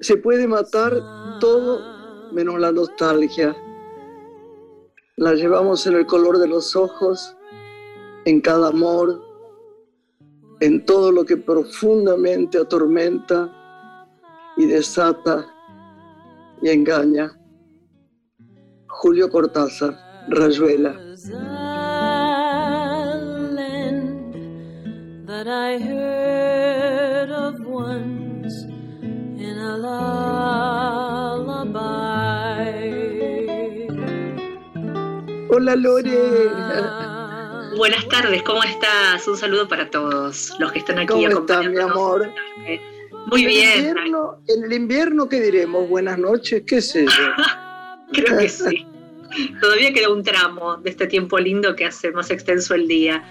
Se puede matar todo menos la nostalgia. La llevamos en el color de los ojos, en cada amor, en todo lo que profundamente atormenta y desata y engaña. Julio Cortázar, Rayuela. Hola Lore. Buenas tardes, ¿cómo estás? Un saludo para todos los que están aquí ¿Cómo estás, mi amor? Muy bien. en el invierno, ¿qué diremos? Buenas noches, qué sé yo. Creo que sí. Todavía queda un tramo de este tiempo lindo que hace más extenso el día.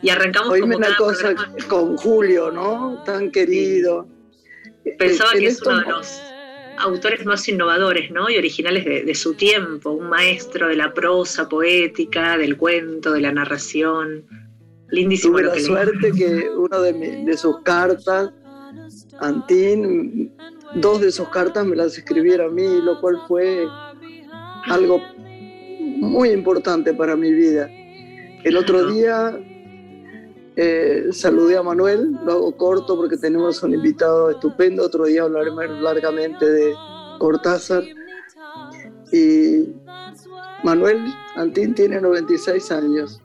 Y arrancamos Hoy como una cosa con Julio, ¿no? Tan querido. Pensaba que es uno de los autores más innovadores ¿no? y originales de, su tiempo, un maestro de la prosa poética, del cuento, de la narración. Lindísimo. Tuve la suerte que una de, de, sus cartas, Antín, dos de sus cartas me las escribiera a mí, lo cual fue algo muy importante para mi vida. El otro día eh, saludé a Manuel, lo hago corto porque tenemos un invitado estupendo, otro día hablaremos largamente de Cortázar. Y Manuel Antín tiene 96 años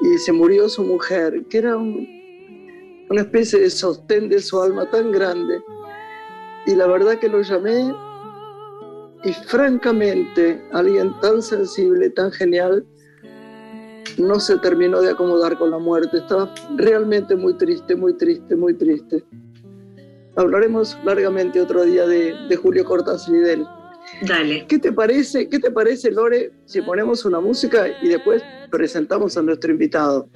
y se murió su mujer, que era una especie de sostén de su alma tan grande. Y la verdad que lo llamé y francamente alguien tan sensible, tan genial, no se terminó de acomodar con la muerte. Estaba realmente muy triste, muy triste, muy triste. Hablaremos largamente otro día de, Julio Cortázar y de él. Dale. ¿Qué te parece, qué te parece, Lore, si ponemos una música y después presentamos a nuestro invitado?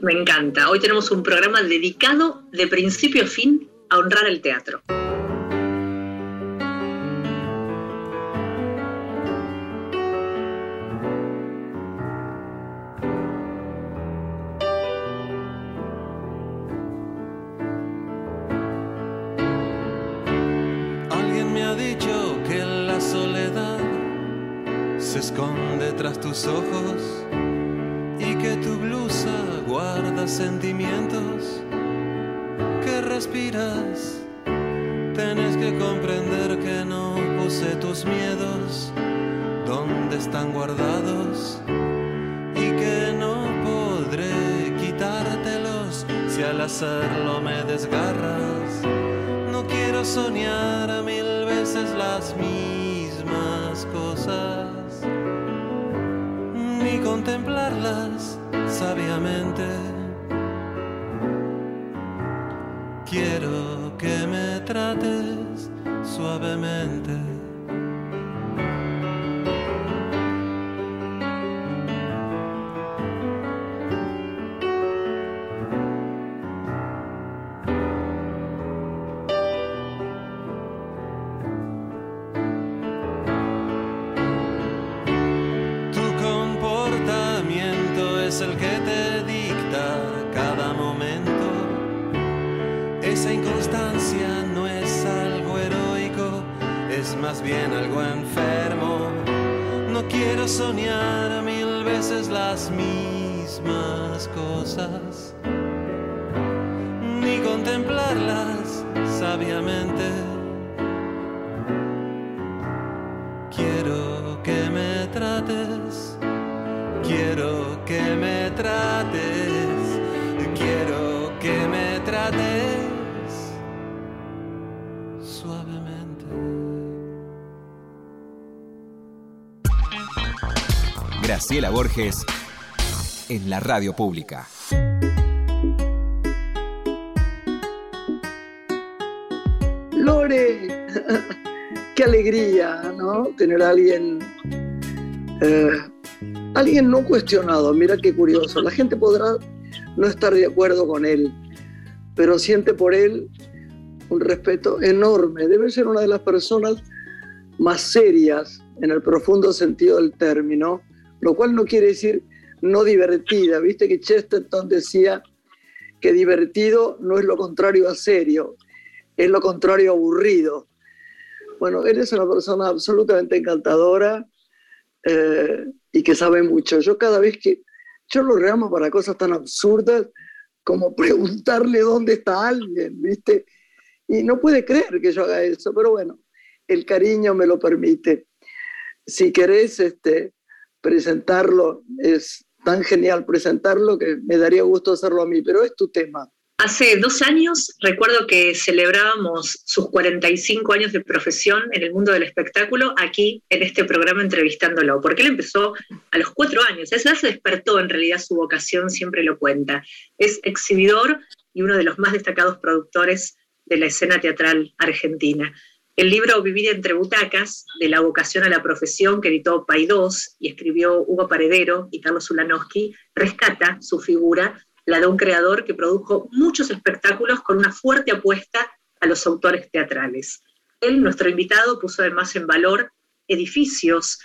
Me encanta. Hoy tenemos un programa dedicado de principio a fin a honrar el teatro. Ojos y que tu blusa guarda sentimientos que respiras. Tienes que comprender que no puse tus miedos donde están guardados y que no podré quitártelos si al hacerlo me desgarras. No quiero soñar a mil veces las mismas contemplarlas sabiamente. Quiero que me trates suavemente. En la radio pública. Lore, qué alegría, ¿no? Tener a alguien, eh, alguien no cuestionado. Mira qué curioso. La gente podrá no estar de acuerdo con él, pero siente por él un respeto enorme. Debe ser una de las personas más serias en el profundo sentido del término lo cual no quiere decir no divertida. Viste que Chesterton decía que divertido no es lo contrario a serio, es lo contrario a aburrido. Bueno, él es una persona absolutamente encantadora eh, y que sabe mucho. Yo cada vez que, yo lo reamo para cosas tan absurdas como preguntarle dónde está alguien, ¿viste? Y no puede creer que yo haga eso, pero bueno, el cariño me lo permite. Si querés este, presentarlo, es tan genial presentarlo que me daría gusto hacerlo a mí, pero es tu tema. Hace dos años recuerdo que celebrábamos sus 45 años de profesión en el mundo del espectáculo aquí en este programa entrevistándolo, porque él empezó a los cuatro años, esa se despertó en realidad su vocación, siempre lo cuenta. Es exhibidor y uno de los más destacados productores de la escena teatral argentina. El libro Vivir entre butacas, de la vocación a la profesión, que editó Paidós y escribió Hugo Paredero y Carlos Ulanowski, rescata su figura la de un creador que produjo muchos espectáculos con una fuerte apuesta a los autores teatrales. Él, nuestro invitado, puso además en valor edificios,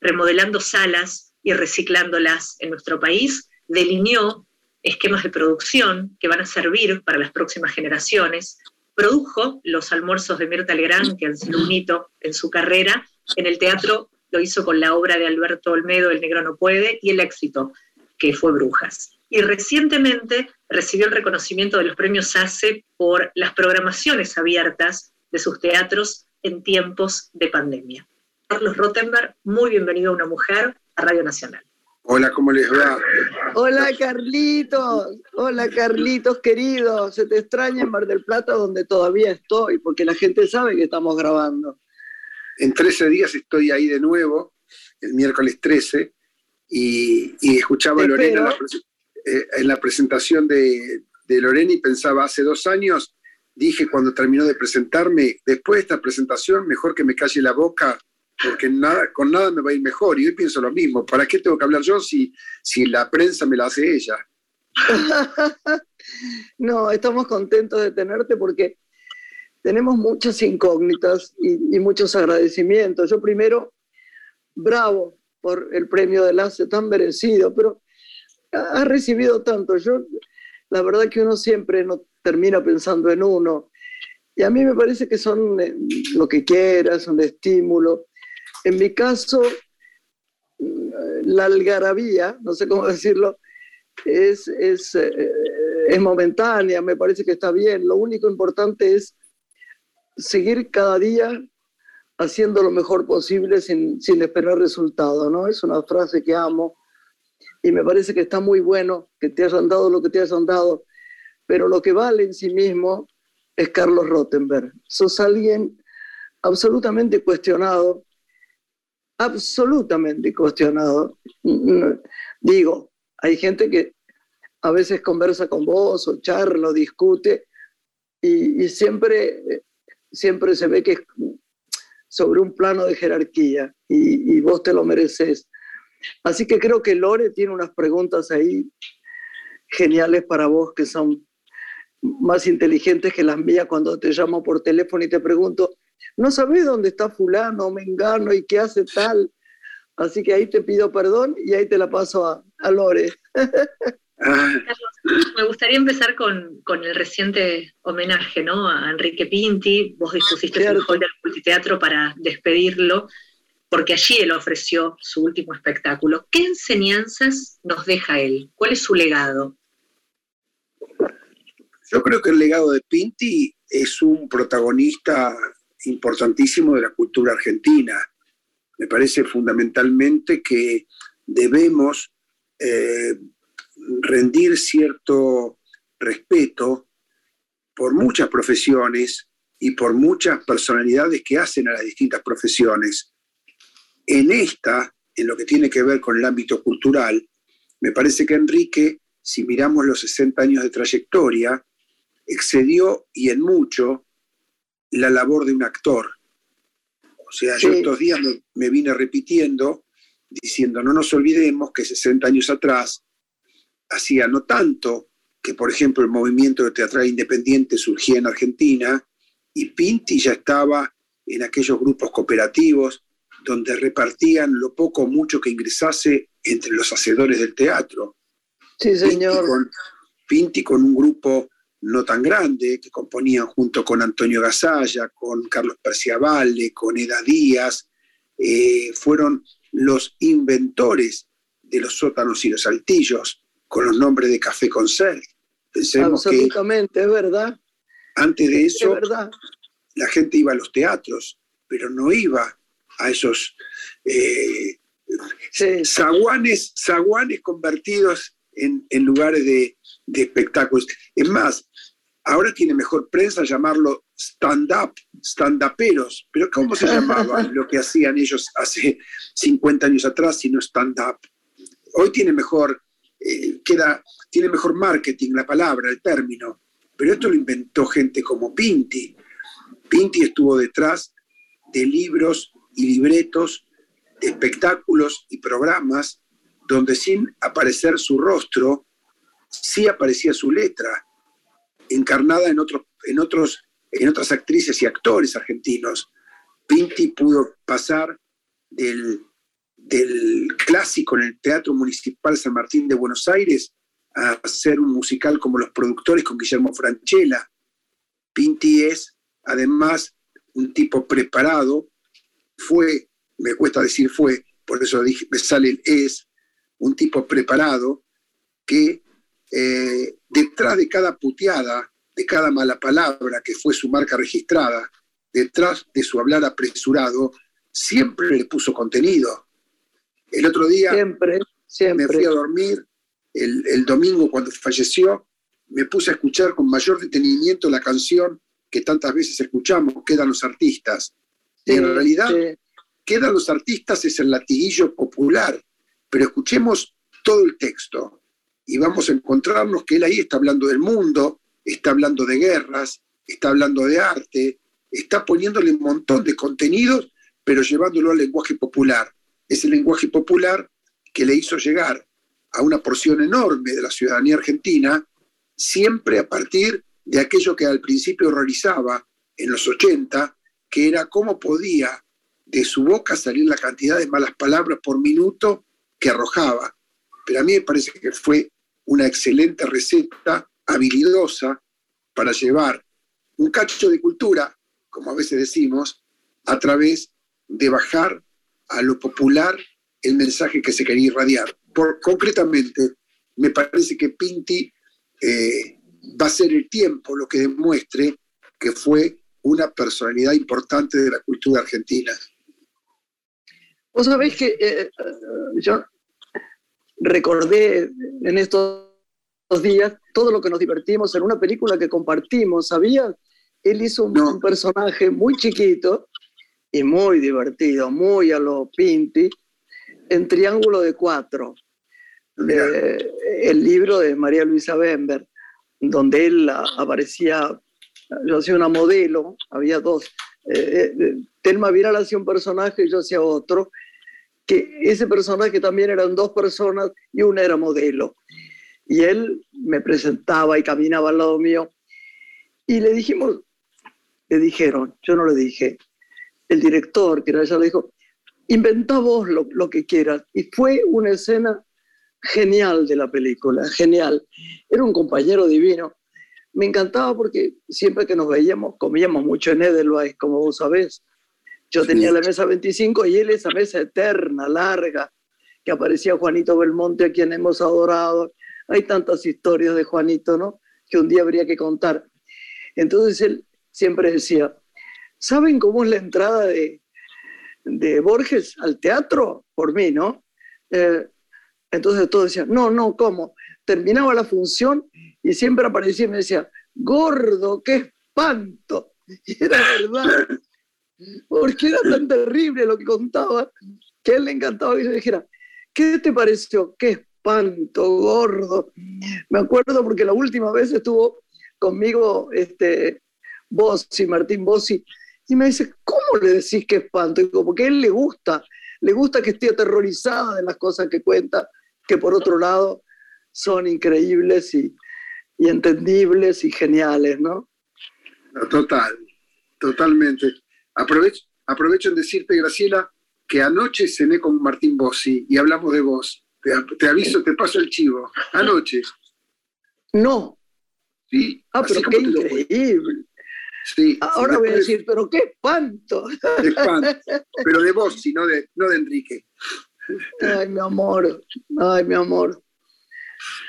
remodelando salas y reciclándolas en nuestro país, delineó esquemas de producción que van a servir para las próximas generaciones, produjo los almuerzos de Mirta Legrand, que han sido un hito en su carrera, en el teatro lo hizo con la obra de Alberto Olmedo, El Negro no puede, y el éxito, que fue Brujas y recientemente recibió el reconocimiento de los premios ACE por las programaciones abiertas de sus teatros en tiempos de pandemia. Carlos Rottenberg, muy bienvenido a Una Mujer a Radio Nacional. Hola, ¿cómo les va? Hola, Carlitos. Hola, Carlitos, querido. Se te extraña en Mar del Plata, donde todavía estoy, porque la gente sabe que estamos grabando. En 13 días estoy ahí de nuevo, el miércoles 13, y, escuchaba a Lorena eh, en la presentación de, de Lorena y pensaba, hace dos años dije cuando terminó de presentarme, después de esta presentación, mejor que me calle la boca, porque nada, con nada me va a ir mejor. Y hoy pienso lo mismo, ¿para qué tengo que hablar yo si, si la prensa me la hace ella? no, estamos contentos de tenerte porque tenemos muchas incógnitas y, y muchos agradecimientos. Yo primero, bravo por el premio de LACE tan merecido, pero ha recibido tanto. Yo, la verdad que uno siempre no termina pensando en uno. Y a mí me parece que son eh, lo que quieras, un estímulo. En mi caso, la algarabía, no sé cómo decirlo, es, es, eh, es momentánea, me parece que está bien. Lo único importante es seguir cada día haciendo lo mejor posible sin, sin esperar resultado, ¿no? Es una frase que amo y me parece que está muy bueno que te hayan dado lo que te hayan dado, pero lo que vale en sí mismo es Carlos Rottenberg. Sos alguien absolutamente cuestionado, absolutamente cuestionado. Digo, hay gente que a veces conversa con vos o charla o discute y, siempre, siempre se ve que es sobre un plano de jerarquía y, y vos te lo mereces. Así que creo que Lore tiene unas preguntas ahí geniales para vos que son más inteligentes que las mías cuando te llamo por teléfono y te pregunto, ¿no sabés dónde está fulano, mengano y qué hace tal? Así que ahí te pido perdón y ahí te la paso a, Lore. me gustaría empezar con, el reciente homenaje ¿no? a Enrique Pinti. Vos dispusiste el hall del multiteatro para despedirlo porque allí él ofreció su último espectáculo. ¿Qué enseñanzas nos deja él? ¿Cuál es su legado? Yo creo que el legado de Pinti es un protagonista importantísimo de la cultura argentina. Me parece fundamentalmente que debemos eh, rendir cierto respeto por muchas profesiones y por muchas personalidades que hacen a las distintas profesiones. En esta, en lo que tiene que ver con el ámbito cultural, me parece que Enrique, si miramos los 60 años de trayectoria, excedió y en mucho la labor de un actor. O sea, yo estos días me, vine repitiendo, diciendo, no nos olvidemos que 60 años atrás hacía no tanto que, por ejemplo, el movimiento de teatral independiente surgía en Argentina y Pinti ya estaba en aquellos grupos cooperativos donde repartían lo poco o mucho que ingresase entre los hacedores del teatro. Sí, señor. Pinti con, un grupo no tan grande, que componían junto con Antonio Gasalla, con Carlos Perciavalle, con Eda Díaz, eh, fueron los inventores de los sótanos y los altillos, con los nombres de Café Concert. Pensemos Absolutamente, es verdad. Antes de eso, la gente iba a los teatros, pero no iba a esos eh, zaguanes, convertidos en, lugares de, de, espectáculos. Es más, ahora tiene mejor prensa llamarlo stand-up, stand-uperos, pero ¿cómo se llamaba lo que hacían ellos hace 50 años atrás si no stand-up? Hoy tiene mejor, eh, queda, tiene mejor marketing la palabra, el término, pero esto lo inventó gente como Pinti. Pinti estuvo detrás de libros y libretos, de espectáculos y programas donde sin aparecer su rostro, sí aparecía su letra, encarnada en, otros, en, otros, en otras actrices y actores argentinos. Pinti pudo pasar del, del clásico en el Teatro Municipal San Martín de Buenos Aires a hacer un musical como Los Productores con Guillermo Franchella. Pinti es, además, un tipo preparado, fue, me cuesta decir fue, por eso dije, me sale el es, un tipo preparado que eh, detrás de cada puteada, de cada mala palabra que fue su marca registrada, detrás de su hablar apresurado, siempre le puso contenido. El otro día siempre, siempre. me fui a dormir, el, domingo cuando falleció, me puse a escuchar con mayor detenimiento la canción que tantas veces escuchamos, Quedan los artistas. y en realidad, Quedan los artistas es el latiguillo popular, pero escuchemos todo el texto y vamos a encontrarnos que él ahí está hablando del mundo, está hablando de guerras, está hablando de arte, está poniéndole un montón de contenidos, pero llevándolo al lenguaje popular. Ese lenguaje popular que le hizo llegar a una porción enorme de la ciudadanía argentina, siempre a partir de aquello que al principio horrorizaba en los 80, que era cómo podía de su boca salir la cantidad de malas palabras por minuto que arrojaba. Pero a mí me parece que fue una excelente receta habilidosa para llevar un cacho de cultura, como a veces decimos, a través de bajar a lo popular el mensaje que se quería irradiar. Por, concretamente, me parece que Pinti eh, va a ser el tiempo lo que demuestre que fue una personalidad importante de la cultura argentina. Vos sabés que eh, eh, yo recordé en estos días todo lo que nos divertimos en una película que compartimos, ¿sabías? Él hizo un, personaje muy chiquito y muy divertido, muy a lo Pinti, en Triángulo de Cuatro, el libro de María Luisa Bember, donde él aparecía, yo hacía una modelo, había dos, eh, eh, Telma Viral hacía un personaje y yo hacía otro, que ese personaje también eran dos personas y una era modelo. Y él me presentaba y caminaba al lado mío. Y le dijimos, le dijeron, yo no le dije, el director, que era ella, le dijo, inventa vos lo, lo que quieras. Y fue una escena genial de la película, genial. Era un compañero divino. Me encantaba porque siempre que nos veíamos, comíamos mucho en Edelweiss, como vos sabés. Yo tenía la mesa 25 y él esa mesa eterna, larga, que aparecía Juanito Belmonte, a quien hemos adorado. Hay tantas historias de Juanito, ¿no? Que un día habría que contar. Entonces él siempre decía, ¿saben cómo es la entrada de, de Borges al teatro? Por mí, ¿no? Eh, entonces todos decían, no, no, ¿cómo? Terminaba la función y siempre aparecía y me decía, gordo, qué espanto. Y era verdad porque era tan terrible lo que contaba que a él le encantaba que yo dijera, ¿qué te pareció? ¡Qué espanto, gordo! Me acuerdo porque la última vez estuvo conmigo este, Bossi, Martín Bossi, y me dice, ¿cómo le decís qué espanto? Y digo, porque a él le gusta, le gusta que esté aterrorizada de las cosas que cuenta, que por otro lado son increíbles y, y entendibles y geniales, ¿no? Total, totalmente. Aprovecho, aprovecho en decirte, Graciela, que anoche cené con Martín Bossi y hablamos de vos. Te, aviso, te paso el chivo. Anoche. No. Sí, Ah, pero qué increíble. Sí, Ahora voy a decir, pero qué espanto. espanto. Pero de vos, sino de, no de Enrique. Ay, mi amor, ay, mi amor.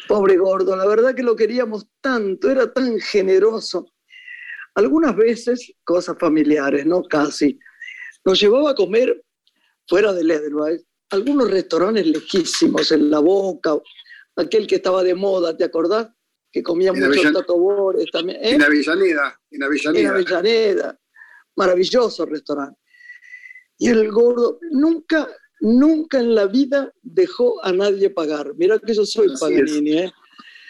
Pobre gordo, la verdad que lo queríamos tanto, era tan generoso. Algunas veces, cosas familiares, ¿no? Casi. Nos llevaba a comer fuera del Edelweiss, algunos restaurantes lejísimos, en La Boca, aquel que estaba de moda, ¿te acordás? Que comía mucho Tato también. ¿eh? En Avellaneda, en Avellaneda. En Avellaneda. Maravilloso restaurante. Y el gordo nunca, nunca en la vida dejó a nadie pagar. Mira que yo soy Paganini, ¿eh?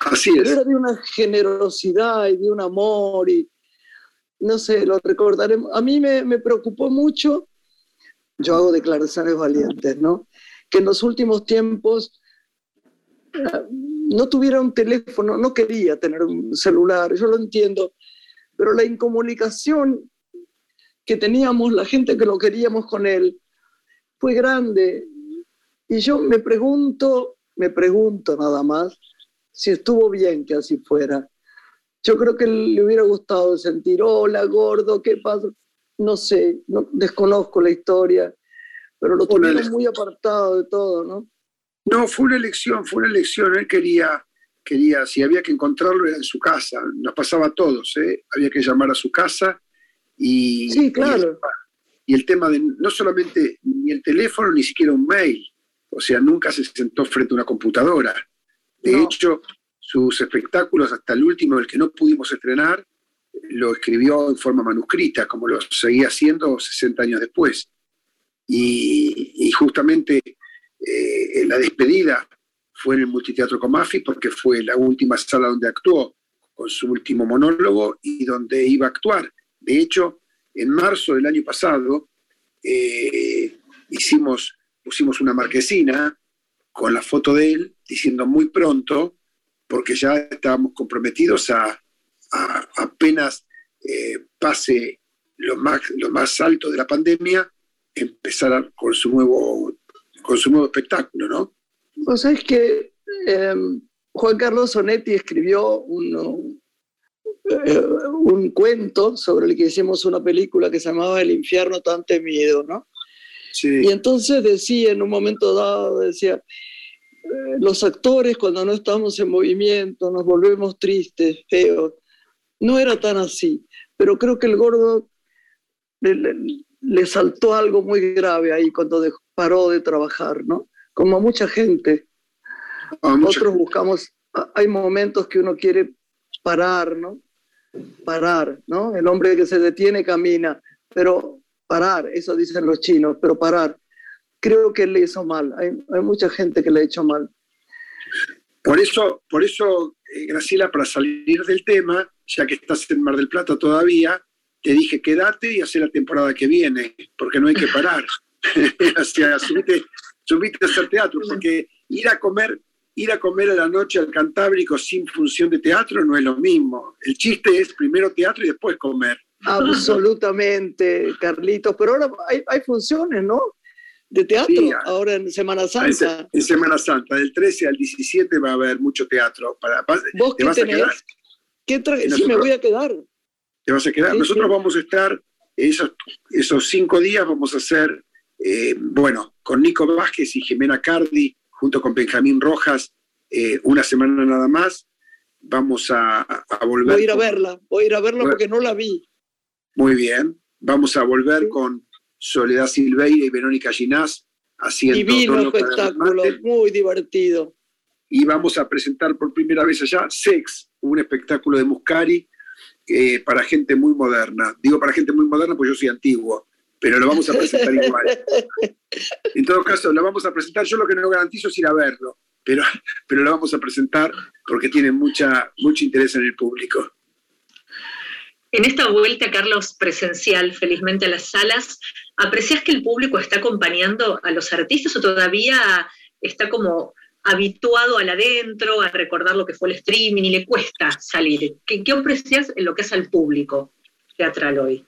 Así Pero Era de una generosidad y de un amor y no sé, lo recordaremos. A mí me, me preocupó mucho, yo hago declaraciones valientes, ¿no? Que en los últimos tiempos eh, no tuviera un teléfono, no quería tener un celular, yo lo entiendo, pero la incomunicación que teníamos, la gente que lo queríamos con él, fue grande. Y yo me pregunto, me pregunto nada más, si estuvo bien que así fuera. Yo creo que le hubiera gustado sentir, hola gordo, ¿qué pasa? No sé, no, desconozco la historia, pero lo tuvieron muy apartado de todo, ¿no? No, fue una elección, fue una elección. Él quería, quería, si había que encontrarlo era en su casa. Nos pasaba a todos, ¿eh? Había que llamar a su casa y. Sí, claro. Y el, tema de no solamente ni el teléfono, ni siquiera un mail. O sea, nunca se sentó frente a una computadora. De hecho, sus espectáculos, hasta el último, el que no pudimos estrenar, lo escribió en forma manuscrita, como lo seguía haciendo 60 años después. Y, justamente eh, la despedida fue en el Multiteatro Comafi, porque fue la última sala donde actuó con su último monólogo y donde iba a actuar. De hecho, en marzo del año pasado eh, hicimos, pusimos una marquesina con la foto de él, diciendo muy pronto porque ya estábamos comprometidos a, apenas eh, pase lo más, lo más alto de la pandemia, empezar con, su nuevo, con su nuevo espectáculo, ¿no? Pues es que em, Juan Carlos Sonetti escribió un, eh, un cuento sobre el que hicimos una película que se llamaba El infierno tan temido, ¿no? Sí. Y entonces decía, en un momento dado, decía, los actores cuando no estamos en movimiento nos volvemos tristes, feos. No era tan así, pero creo que el gordo le, saltó algo muy grave ahí cuando paró de trabajar, ¿no? Como a mucha gente. Nosotros buscamos, hay momentos que uno quiere parar, ¿no? Parar, ¿no? El hombre que se detiene camina, pero parar, eso dicen los chinos, pero parar creo que le hizo mal. Hay, mucha gente que le ha hecho mal. Por eso, por eso, eh, Graciela, para salir del tema, ya que estás en Mar del Plata todavía, te dije quédate y hace la temporada que viene, porque no hay que parar. o sea, subite, a hacer teatro, porque ir a comer, ir a comer a la noche al Cantábrico sin función de teatro no es lo mismo. El chiste es primero teatro y después comer. Absolutamente, Carlitos. Pero ahora hay, hay funciones, ¿no? De teatro ahora en Semana Santa. En Semana Santa, del 13 al 17 va a haber mucho teatro. Para, ¿Vos qué tenés? ¿Qué sí, me voy a quedar. Te vas a quedar. Nosotros vamos a estar, esos, esos cinco días vamos a hacer, eh, bueno, con Nico Vázquez y Jimena Cardi, junto con Benjamín Rojas, eh, una semana nada más. Vamos a, a, volver. Voy a ir a verla, voy a ir a verla porque no la vi. Muy bien. Vamos a volver con Soledad Silveira y Verónica Ginás haciendo. Divino espectáculo, muy divertido. Y vamos a presentar por primera vez allá Sex, un espectáculo de Muscari eh, para gente muy moderna. Digo para gente muy moderna porque yo soy antiguo, pero lo vamos a presentar igual. En todo caso, lo vamos a presentar. Yo lo que no garantizo es ir a verlo, pero, pero lo vamos a presentar porque tiene mucha, mucho interés en el público. En esta vuelta, Carlos, presencial, felizmente a las salas, ¿aprecias que el público está acompañando a los artistas o todavía está como habituado al adentro, a recordar lo que fue el streaming y le cuesta salir? ¿Qué, qué aprecias en lo que es al público teatral hoy?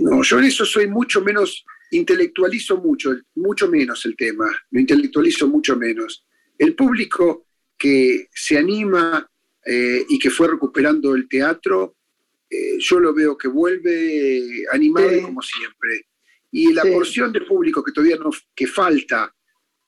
No, yo en eso soy mucho menos, intelectualizo mucho, mucho menos el tema, lo intelectualizo mucho menos. El público que se anima eh, y que fue recuperando el teatro, eh, yo lo veo que vuelve animado como siempre. Y la porción de público que todavía no, que falta,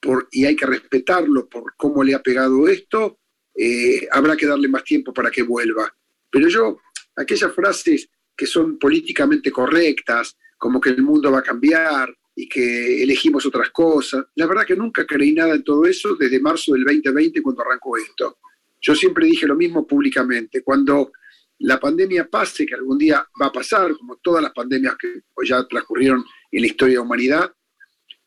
por, y hay que respetarlo por cómo le ha pegado esto, eh, habrá que darle más tiempo para que vuelva. Pero yo, aquellas frases que son políticamente correctas, como que el mundo va a cambiar y que elegimos otras cosas, la verdad que nunca creí nada en todo eso desde marzo del 2020 cuando arrancó esto. Yo siempre dije lo mismo públicamente, cuando la pandemia pase, que algún día va a pasar, como todas las pandemias que ya transcurrieron en la historia de la humanidad,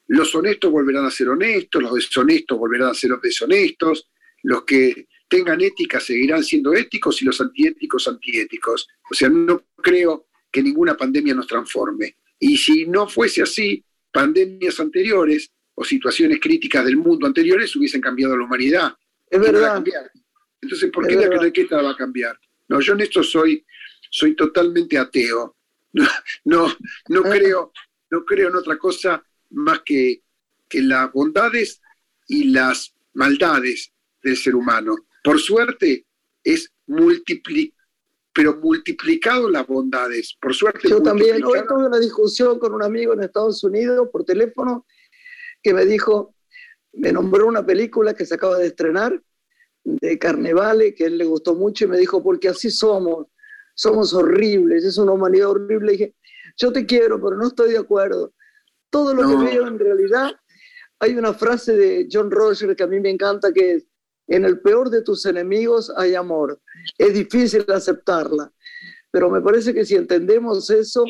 los honestos volverán a ser honestos, los deshonestos volverán a ser deshonestos, los que tengan ética seguirán siendo éticos y los antiéticos antiéticos. O sea, no creo que ninguna pandemia nos transforme. Y si no fuese así, pandemias anteriores o situaciones críticas del mundo anteriores hubiesen cambiado la humanidad. Es verdad. Entonces, ¿por qué la la va a cambiar? No, yo en esto soy, soy totalmente ateo. No, no, ah. creo, no creo en otra cosa más que, que las bondades y las maldades del ser humano. Por suerte, es multiplicado pero multiplicado las bondades. Por suerte. Yo también, hoy tuve una discusión con un amigo en Estados Unidos por teléfono que me dijo, me nombró una película que se acaba de estrenar de Carnevale, que a él le gustó mucho, y me dijo, porque así somos, somos horribles, es una humanidad horrible. Y dije, yo te quiero, pero no estoy de acuerdo. Todo lo que veo en realidad, hay una frase de John Rogers que a mí me encanta, que es, en el peor de tus enemigos hay amor. Es difícil aceptarla, pero me parece que si entendemos eso,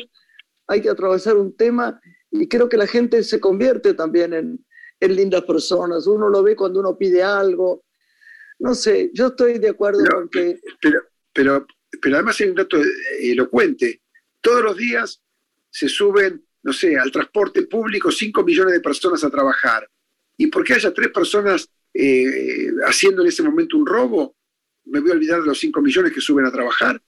hay que atravesar un tema y creo que la gente se convierte también en, en lindas personas. Uno lo ve cuando uno pide algo. No sé, yo estoy de acuerdo con que... Pero, pero, pero además hay un dato elocuente. Todos los días se suben, no sé, al transporte público 5 millones de personas a trabajar. Y porque haya tres personas eh, haciendo en ese momento un robo, me voy a olvidar de los 5 millones que suben a trabajar.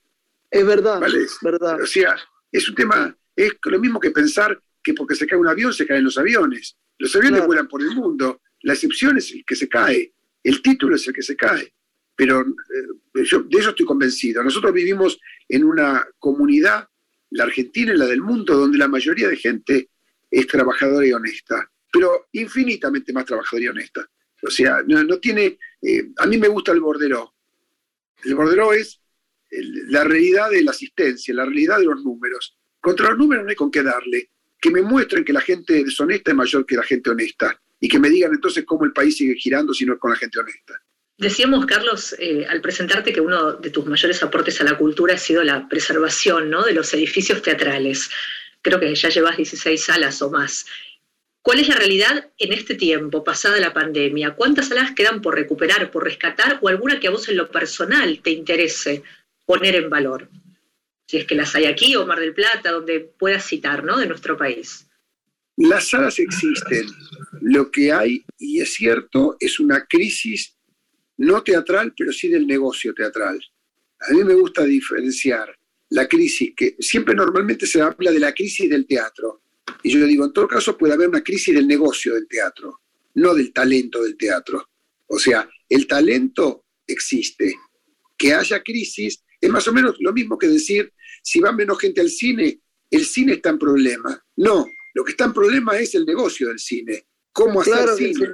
Es verdad, es verdad. O sea, es un tema, es lo mismo que pensar que porque se cae un avión se caen los aviones. Los aviones vuelan por el mundo, la excepción es el que se cae, el título es el que se cae. Pero eh, de eso estoy convencido. Nosotros vivimos en una comunidad, la Argentina y la del mundo, donde la mayoría de gente es trabajadora y honesta, pero infinitamente más trabajadora y honesta. O sea, no, tiene... Eh, a mí me gusta el bordero. El bordero es la realidad de la asistencia, la realidad de los números. Contra los números no hay con qué darle. Que me muestren que la gente deshonesta es mayor que la gente honesta. Y que me digan entonces cómo el país sigue girando si no es con la gente honesta. Decíamos, Carlos, eh, al presentarte que uno de tus mayores aportes a la cultura ha sido la preservación ¿no? de los edificios teatrales. Creo que ya llevas 16 salas o más. ¿Cuál es la realidad en este tiempo, pasada la pandemia? ¿Cuántas salas quedan por recuperar, por rescatar o alguna que a vos en lo personal te interese poner en valor? Si es que las hay aquí o Mar del Plata, donde puedas citar, ¿no? De nuestro país. Las salas existen. Lo que hay, y es cierto, es una crisis no teatral, pero sí del negocio teatral. A mí me gusta diferenciar la crisis, que siempre normalmente se habla de la crisis del teatro y yo digo, en todo caso puede haber una crisis del negocio del teatro, no del talento del teatro. O sea, el talento existe. Que haya crisis es más o menos lo mismo que decir, si va menos gente al cine, el cine está en problema. No, lo que está en problema es el negocio del cine, cómo hacer cine,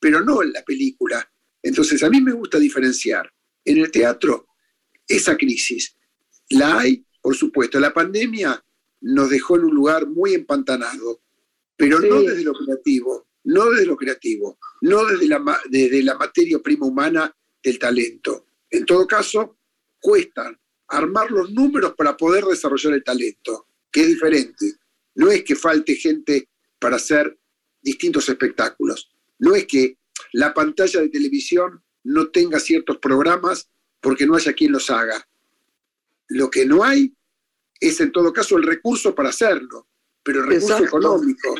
pero no en la película. Entonces, a mí me gusta diferenciar. En el teatro, esa crisis la hay, por supuesto. La pandemia nos dejó en un lugar muy empantanado, pero no desde lo creativo, no desde lo creativo, no desde la, desde la materia prima humana del talento. En todo caso, cuestan armar los números para poder desarrollar el talento, que es diferente. No es que falte gente para hacer distintos espectáculos. No es que la pantalla de televisión no tenga ciertos programas porque no haya quien los haga. Lo que no hay es en todo caso el recurso para hacerlo, pero el recurso económico.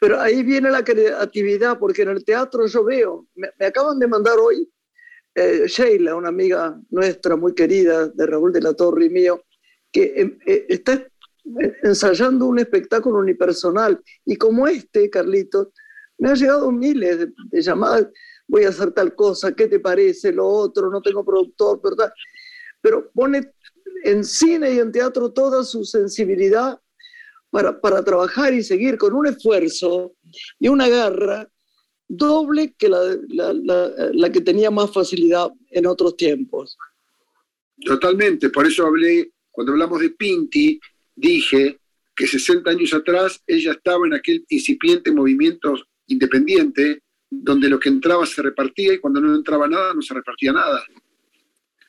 Pero ahí viene la creatividad, porque en el teatro yo veo, me, acaban de mandar hoy eh, Sheila, una amiga nuestra muy querida de Raúl de la Torre y mío, que em, eh, está ensayando un espectáculo unipersonal. Y como este, Carlitos, me han llegado miles de, llamadas voy a hacer tal cosa, ¿qué te parece? Lo otro, no tengo productor, ¿verdad? Pero pone en cine y en teatro toda su sensibilidad para, para trabajar y seguir con un esfuerzo y una garra doble que la, la, la, que tenía más facilidad en otros tiempos. Totalmente, por eso hablé, cuando hablamos de Pinti, dije que 60 años atrás ella estaba en aquel incipiente movimiento independiente donde lo que entraba se repartía y cuando no entraba nada no se repartía nada.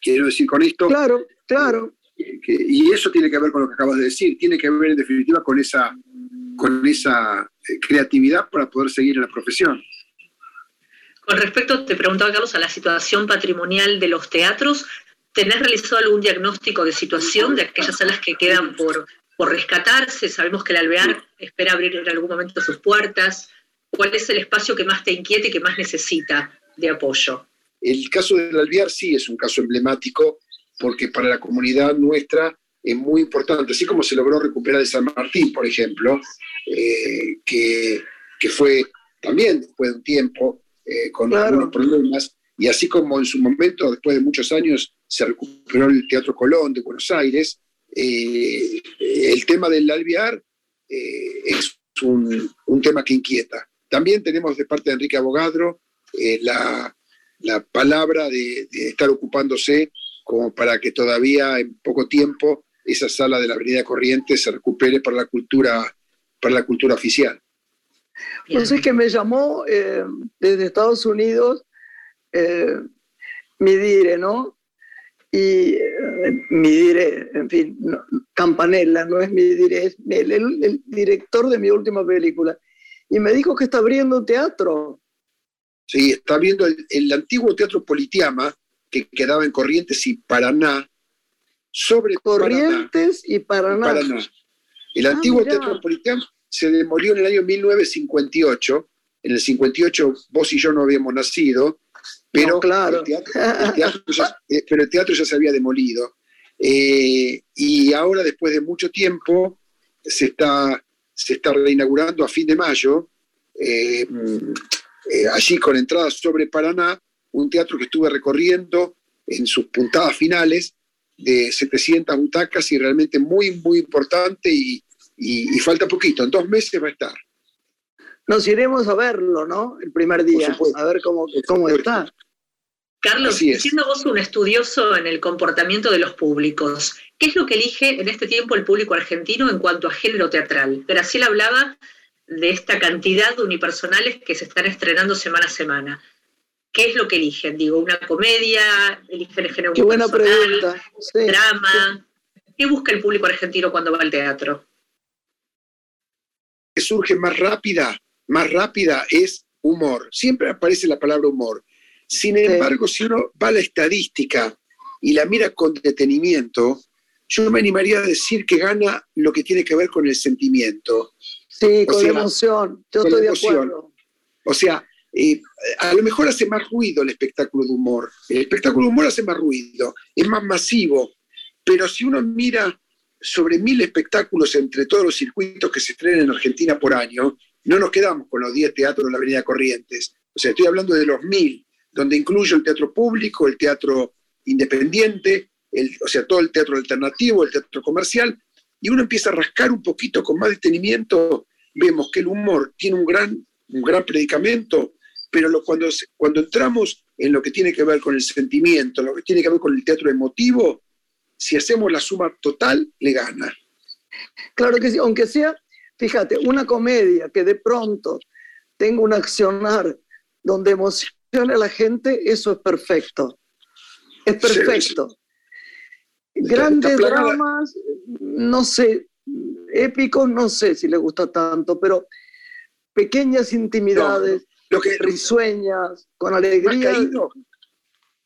Quiero decir con esto... Claro, claro. y eso tiene que ver con lo que acabas de decir, tiene que ver en definitiva con esa, con esa eh, creatividad para poder seguir en la profesión. Con respecto, te preguntaba Carlos, a la situación patrimonial de los teatros, ¿tenés realizado algún diagnóstico de situación de aquellas salas que quedan por, por rescatarse? Sabemos que el Alvear espera abrir en algún momento sus puertas. ¿Cuál es el espacio que más te inquiete y que más necesita de apoyo? El caso del Alvear sí es un caso emblemático porque para la comunidad nuestra es muy importante, así como se logró recuperar de San Martín, por ejemplo, eh, que, que, fue también después de un tiempo eh, con algunos problemas, y así como en su momento, después de muchos años, se recuperó el Teatro Colón de Buenos Aires, eh, el tema del alvear es un, un, tema que inquieta. También tenemos de parte de Enrique Abogadro la, la, palabra de, de estar ocupándose como para que todavía en poco tiempo esa sala de la Avenida Corrientes se recupere para la cultura, para la cultura oficial. Entonces que me llamó eh, desde Estados Unidos eh, Midire, ¿no? Y eh, Midire, en fin, Campanella, no es Midire, es el, el, director de mi última película. Y me dijo que está abriendo teatro. Sí, está abriendo el, el antiguo Teatro Politiama, que quedaba en Corrientes y Paraná, sobre Corrientes y Paraná. El ah, antiguo Teatro Politeama se demolió en el año 1958. En el 58 vos y yo no habíamos nacido, pero, claro. el, teatro, ya, eh, pero el teatro ya se había demolido. Eh, y ahora, después de mucho tiempo, se está, se está reinaugurando a fin de mayo, eh, allí con entradas sobre Paraná, un teatro que estuve recorriendo en sus puntadas finales de 700 butacas y realmente muy, muy importante y, falta poquito, en dos meses va a estar. Nos iremos a verlo, ¿no? El primer día, a ver cómo, cómo está. Carlos, siendo vos un estudioso en el comportamiento de los públicos, ¿qué es lo que elige en este tiempo el público argentino en cuanto a género teatral? Graciela hablaba de esta cantidad de unipersonales que se están estrenando semana a semana. ¿Qué es lo que eligen? Digo, una comedia, eligen el género Qué buena pregunta. drama. ¿Qué busca el público argentino cuando va al teatro? Que surge más rápida, más rápida es humor. Siempre aparece la palabra humor. Sin embargo, si uno va a la estadística y la mira con detenimiento, yo me animaría a decir que gana lo que tiene que ver con el sentimiento. Sí, con la emoción. Yo estoy de acuerdo. O sea, eh, a lo mejor hace más ruido el espectáculo de humor. El espectáculo de humor hace más ruido, es más masivo, pero si uno mira sobre mil espectáculos entre todos los circuitos que se estrenan en Argentina por año, no nos quedamos con los 10 teatros de la Avenida Corrientes. O sea, estoy hablando de los mil, donde incluyo el teatro público, el teatro independiente, el, o sea, todo el teatro alternativo, el teatro comercial, y uno empieza a rascar un poquito con más detenimiento, vemos que el humor tiene un gran, un gran predicamento, pero cuando, cuando entramos en lo que tiene que ver con el sentimiento, lo que tiene que ver con el teatro emotivo, si hacemos la suma total, le gana. Claro que sí, aunque sea, fíjate, una comedia que de pronto tenga un accionar donde emocione a la gente, eso es perfecto. Es perfecto. Grandes dramas, no sé, épicos, no sé si le gusta tanto, pero pequeñas intimidades, lo que, risueñas, con alegría.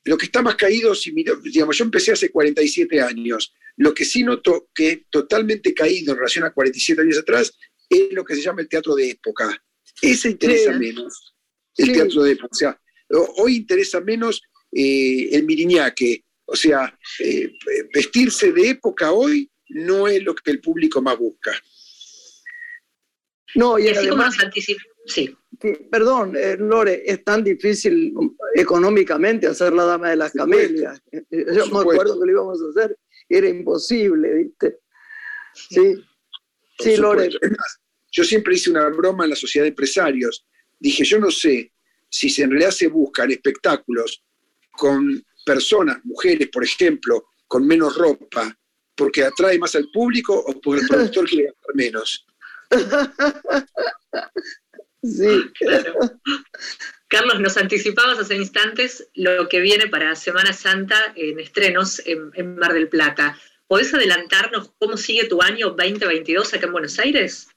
lo que está más caído, si digamos, yo empecé hace 47 años. Lo que sí noto que totalmente caído en relación a 47 años atrás es lo que se llama el teatro de época. Ese interesa menos, el teatro de época. O sea, hoy interesa menos eh, el miriñaque. O sea, eh, vestirse de época hoy no es lo que el público más busca. No, y, además, Sí. perdón, eh, Lore, es tan difícil económicamente hacer la dama de las camelias. Eh, yo me acuerdo que lo íbamos a hacer, era imposible, ¿viste? Sí, sí, Lore. yo siempre hice una broma en la sociedad de empresarios. Dije, yo no sé si en realidad se buscan espectáculos con personas, mujeres, por ejemplo, con menos ropa, porque atrae más al público o porque el productor quiere gastar menos. Sí. Claro. Carlos, nos anticipabas hace instantes lo que viene para Semana Santa en estrenos en, Mar del Plata. ¿Podés adelantarnos cómo sigue tu año 2022 acá en Buenos Aires?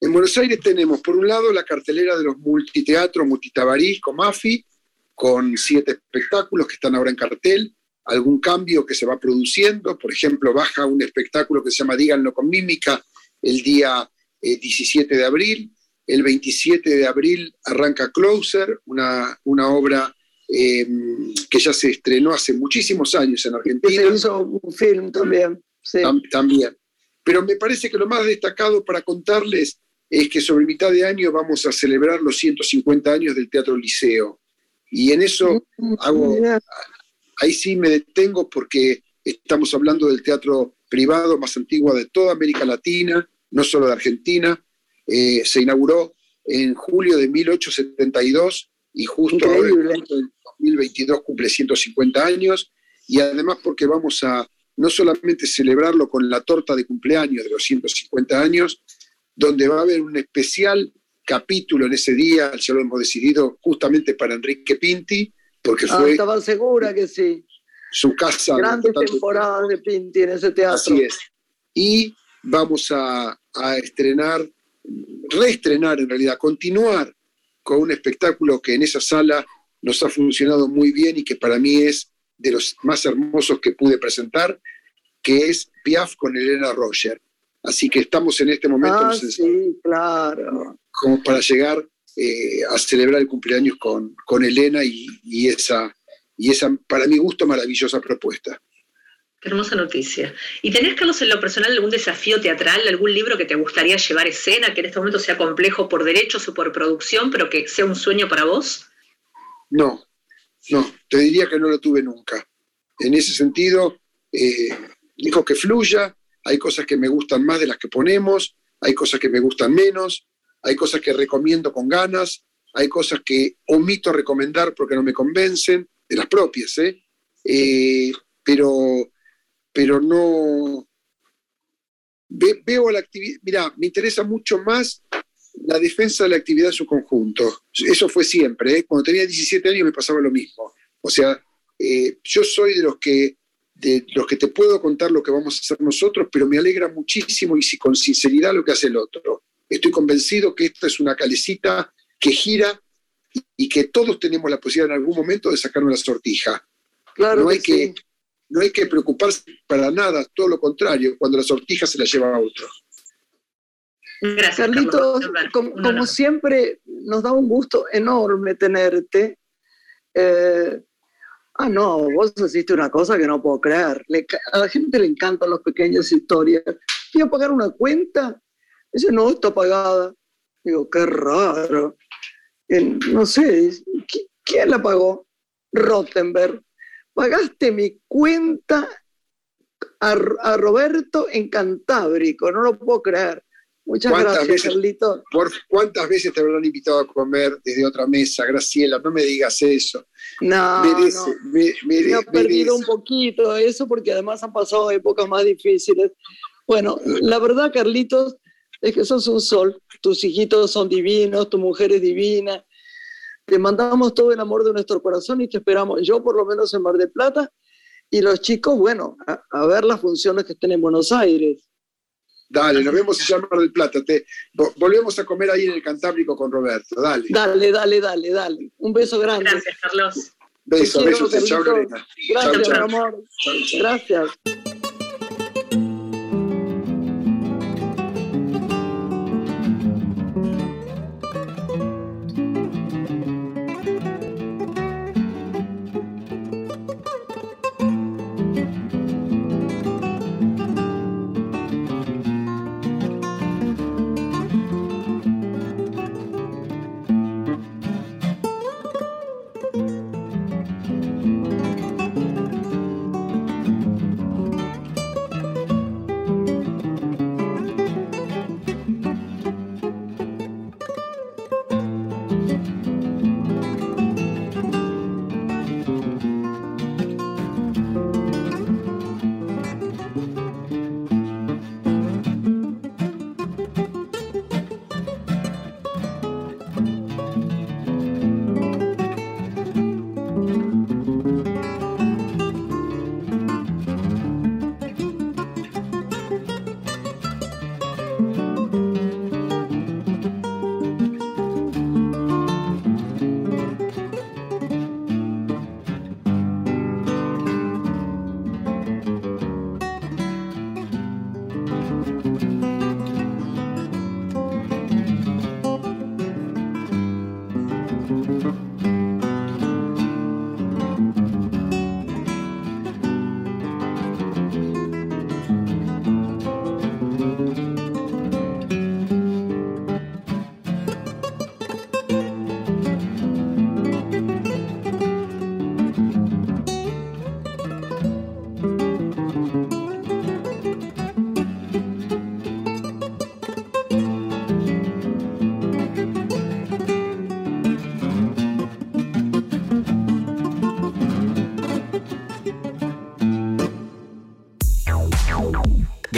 En Buenos Aires tenemos, por un lado, la cartelera de los multiteatros Multitabarís, Comafi, con siete espectáculos que están ahora en cartel, algún cambio que se va produciendo, por ejemplo, baja un espectáculo que se llama Díganlo con Mímica el día 17 eh, de abril, el 27 de abril arranca Closer, una, una obra eh, que ya se estrenó hace muchísimos años en Argentina. Se hizo un film también. también. Pero me parece que lo más destacado para contarles es que sobre mitad de año vamos a celebrar los 150 años del Teatro Liceo. Y en eso mm, hago, ahí sí me detengo porque estamos hablando del teatro privado más antiguo de toda América Latina, no solo de Argentina, eh, se inauguró en julio de 1872 y justo ahora en 2022 cumple 150 años y además porque vamos a no solamente celebrarlo con la torta de cumpleaños de los 150 años, donde va a haber un especial capítulo en ese día, ya lo hemos decidido justamente para Enrique Pinti, porque ah, fue... estaba segura que sí. Su casa. Grandes temporadas de Pinti en ese teatro. Así es. Y vamos a, a estrenar reestrenar en realidad, continuar con un espectáculo que en esa sala nos ha funcionado muy bien y que para mí es de los más hermosos que pude presentar, que es Piaf con Elena Roger. Así que estamos en este momento ah, sí, claro. como para llegar eh, a celebrar el cumpleaños con, con Elena y, y, esa, y esa, para mi gusto, maravillosa propuesta. Hermosa noticia. ¿Y tenés, Carlos, en lo personal algún desafío teatral, algún libro que te gustaría llevar escena, que en este momento sea complejo por derechos o por producción, pero que sea un sueño para vos? No, no, te diría que no lo tuve nunca. En ese sentido, eh, dijo que fluya, hay cosas que me gustan más de las que ponemos, hay cosas que me gustan menos, hay cosas que recomiendo con ganas, hay cosas que omito recomendar porque no me convencen, de las propias, ¿eh? eh pero pero no veo la actividad, mira, me interesa mucho más la defensa de la actividad en su conjunto. Eso fue siempre, ¿eh? cuando tenía 17 años me pasaba lo mismo. O sea, eh, yo soy de los que de los que te puedo contar lo que vamos a hacer nosotros, pero me alegra muchísimo y si, con sinceridad lo que hace el otro. Estoy convencido que esta es una calecita que gira y, que todos tenemos la posibilidad en algún momento de sacar una sortija. Claro no hay que, no hay que preocuparse para nada, todo lo contrario, cuando la sortija se la lleva a otro. Gracias, Carlitos, como, siempre, nos da un gusto enorme tenerte. Eh, ah, no, vos hiciste una cosa que no puedo creer. a la gente le encantan las pequeñas historias. Quiero pagar una cuenta. Dice, no, está pagada. Digo, qué raro. no sé, ¿quién la pagó? Rottenberg pagaste mi cuenta a, Roberto en Cantábrico, no lo puedo creer. Muchas gracias, Carlito. Por, ¿Cuántas veces te habrán invitado a comer desde otra mesa, Graciela? No me digas eso. No, Me, he perdido un poquito eso porque además han pasado épocas más difíciles. Bueno, la verdad, Carlitos, es que sos un sol. Tus hijitos son divinos, tu mujer es divina, te mandamos todo el amor de nuestro corazón y te esperamos, yo por lo menos en Mar del Plata, y los chicos, bueno, a, ver las funciones que estén en Buenos Aires. Dale, nos vemos en Mar del Plata. Te, volvemos a comer ahí en el Cantábrico con Roberto. Dale. Dale, dale, dale, dale. Un beso grande. Gracias, Carlos. Beso, beso. Chao, Gracias, chau, amor. Gracias.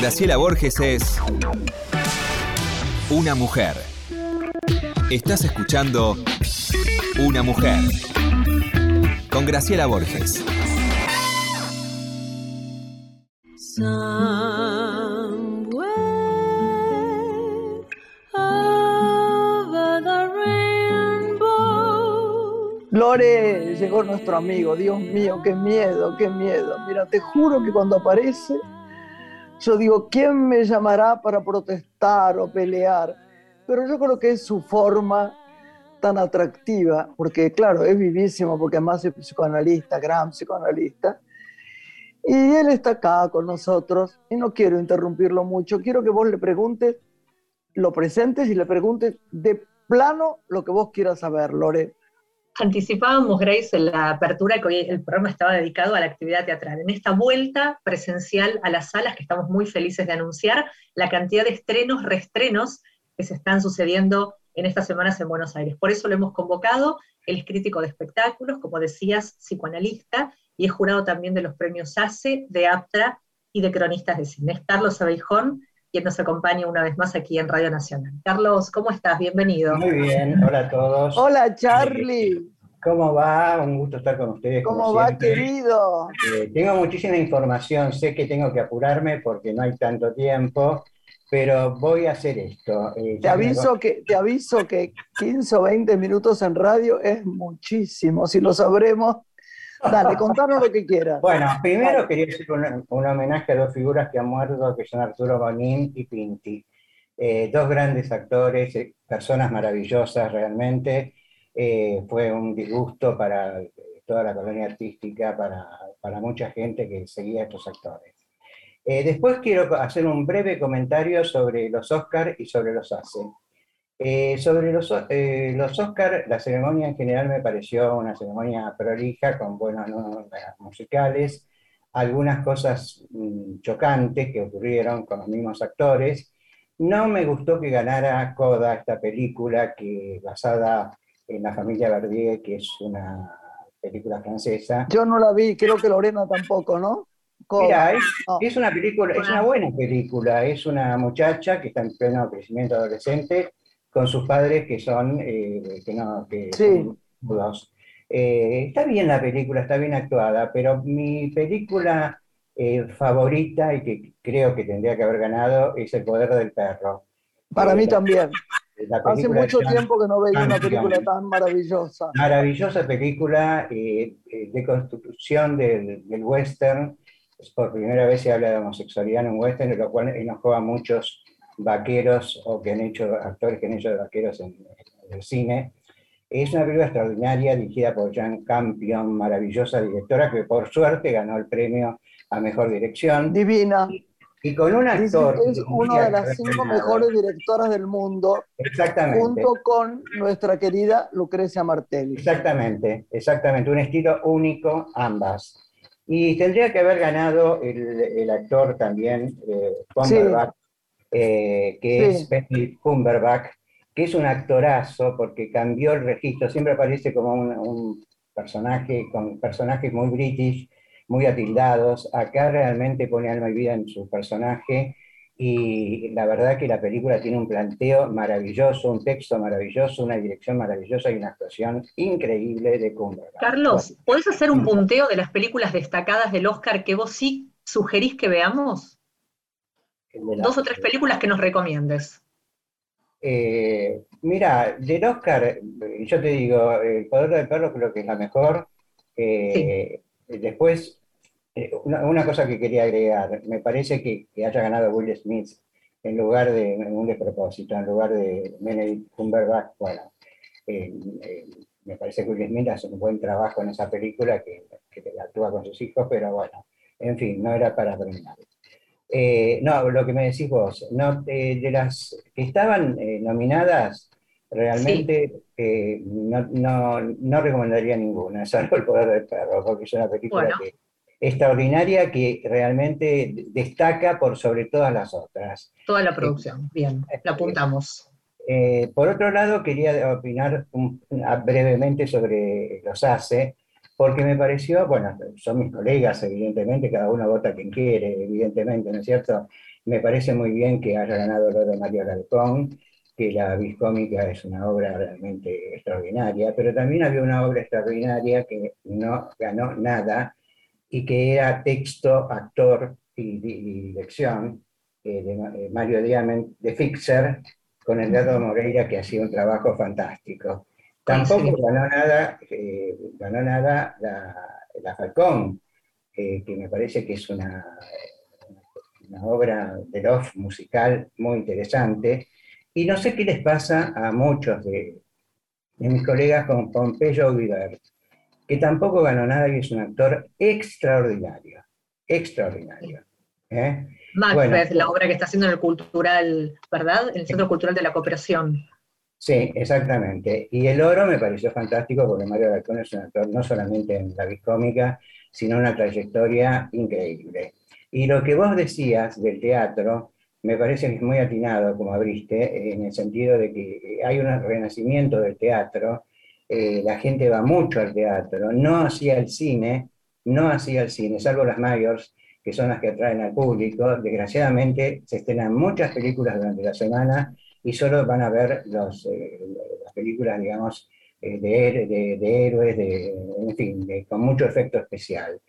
Graciela Borges es una mujer. Estás escuchando Una mujer con Graciela Borges. Lore, llegó nuestro amigo, Dios mío, qué miedo, qué miedo. Mira, te juro que cuando aparece, yo digo, ¿quién me llamará para protestar o pelear? Pero yo creo que es su forma tan atractiva, porque claro, es vivísimo, porque además es psicoanalista, gran psicoanalista, y él está acá con nosotros, y no quiero interrumpirlo mucho, quiero que vos le preguntes, lo presentes y le preguntes de plano lo que vos quieras saber, Lore. Anticipábamos, Grace, en la apertura que hoy el programa estaba dedicado a la actividad teatral. En esta vuelta presencial a las salas, que estamos muy felices de anunciar, la cantidad de estrenos, reestrenos que se están sucediendo en estas semanas en Buenos Aires. Por eso lo hemos convocado, él es crítico de espectáculos, como decías, psicoanalista, y es jurado también de los premios ACE, de APTRA y de cronistas de cine. Es Carlos Abeijón, quien nos acompaña una vez más aquí en Radio Nacional. Carlos, ¿cómo estás? Bienvenido. Muy bien, hola a todos. Hola Charlie. ¿Cómo va? Un gusto estar con ustedes. ¿Cómo va, querido? Eh, tengo muchísima información, sé que tengo que apurarme porque no hay tanto tiempo, pero voy a hacer esto. Eh, te, aviso que, te aviso que 15 o 20 minutos en radio es muchísimo, si lo sabremos. Dale, contanos lo que quieras. Bueno, primero quería hacer un, homenaje a dos figuras que han muerto, que son Arturo Bonín y Pinti. Eh, dos grandes actores, eh, personas maravillosas realmente. Eh, fue un disgusto para toda la colonia artística, para, para mucha gente que seguía a estos actores. después quiero hacer un breve comentario sobre los Oscars y sobre los ACE. Eh, sobre los, eh, los Oscars, la ceremonia en general me pareció una ceremonia prolija, con buenos números musicales, algunas cosas mm, chocantes que ocurrieron con los mismos actores. No me gustó que ganara Coda, esta película que basada en la familia Verdier, que es una película francesa. Yo no la vi, creo que Lorena tampoco, ¿no? Mira, es, una película, es una buena película, es una muchacha que está en pleno crecimiento adolescente con sus padres que son, eh, que no, que eh, está bien la película, está bien actuada, pero mi película eh, favorita y que creo que tendría que haber ganado es El Poder del Perro. Para mí también. Hace mucho tiempo que no veía una película tan maravillosa. Maravillosa película de construcción del, del, western. Por primera vez se habla de homosexualidad en un western, lo cual enojó a muchos vaqueros o que han hecho actores que han hecho de vaqueros en, el cine. Es una película extraordinaria dirigida por Jan Campion, maravillosa directora que por suerte ganó el premio a mejor dirección. Divina. Y, con un actor. Es una de las cinco mejores directoras del mundo. Exactamente. Junto con nuestra querida Lucrecia Martelli. Exactamente, exactamente. Un estilo único, ambas. Y tendría que haber ganado el, actor también, eh, eh, que es Benny Cumberbatch, que es un actorazo porque cambió el registro, siempre aparece como un, personaje con personajes muy british, muy atildados. Acá realmente pone alma y vida en su personaje y la verdad que la película tiene un planteo maravilloso, un texto maravilloso, una dirección maravillosa y una actuación increíble de Cumberbatch. Carlos, ¿podés hacer un punteo de las películas destacadas del Oscar que vos sí sugerís que veamos? Dos o tres películas que nos recomiendes. Eh, mira, del Oscar, yo te digo, El Poder del Perro creo que es la mejor. Eh, después, eh, una, cosa que quería agregar, me parece que, haya ganado Will Smith en lugar de un despropósito, en lugar de Benedict Cumberbatch, bueno, me parece que Will Smith hace un buen trabajo en esa película que, que actúa con sus hijos, pero bueno, en fin, no era para terminar. Eh, no, lo que me decís vos, no, eh, de las que estaban eh, nominadas, realmente no, recomendaría ninguna, salvo El Poder del Perro, porque es una película extraordinaria que realmente destaca por sobre todas las otras. Toda la producción, bien, la apuntamos. por otro lado, quería opinar brevemente sobre los ACE, porque me pareció, bueno, son mis colegas, evidentemente, cada uno vota quien quiere, evidentemente, ¿no es cierto? Me parece muy bien que haya ganado el de Mario Alarcón, que la Viscómica es una obra realmente extraordinaria, pero también había una obra extraordinaria que no ganó nada y que era texto, actor y, dirección eh, de eh, Mario Diamant, de Fixer, con Eduardo Moreira, que hacía un trabajo fantástico. Tampoco ganó nada, eh, ganó nada la, Falcón, que me parece que es una, una obra de love musical muy interesante. Y no sé qué les pasa a muchos de, mis colegas con Pompeyo Viver, que tampoco ganó nada y es un actor extraordinario, extraordinario. ¿eh? Macbeth, la obra que está haciendo en el Cultural, ¿verdad? En el Centro Cultural de la Cooperación. Sí, exactamente. Y El Oro me pareció fantástico porque Mario Alarcón es un actor no solamente en la viscómica, sino una trayectoria increíble. Y lo que vos decías del teatro, me parece que es muy atinado, como abriste, en el sentido de que hay un renacimiento del teatro, eh, la gente va mucho al teatro, no hacia el cine, no hacia el cine, salvo las mayors, que son las que atraen al público. Desgraciadamente se estrenan muchas películas durante la semana y solo van a ver los, eh, las películas, digamos, eh, de, héroes, de, en fin, con mucho efecto especial.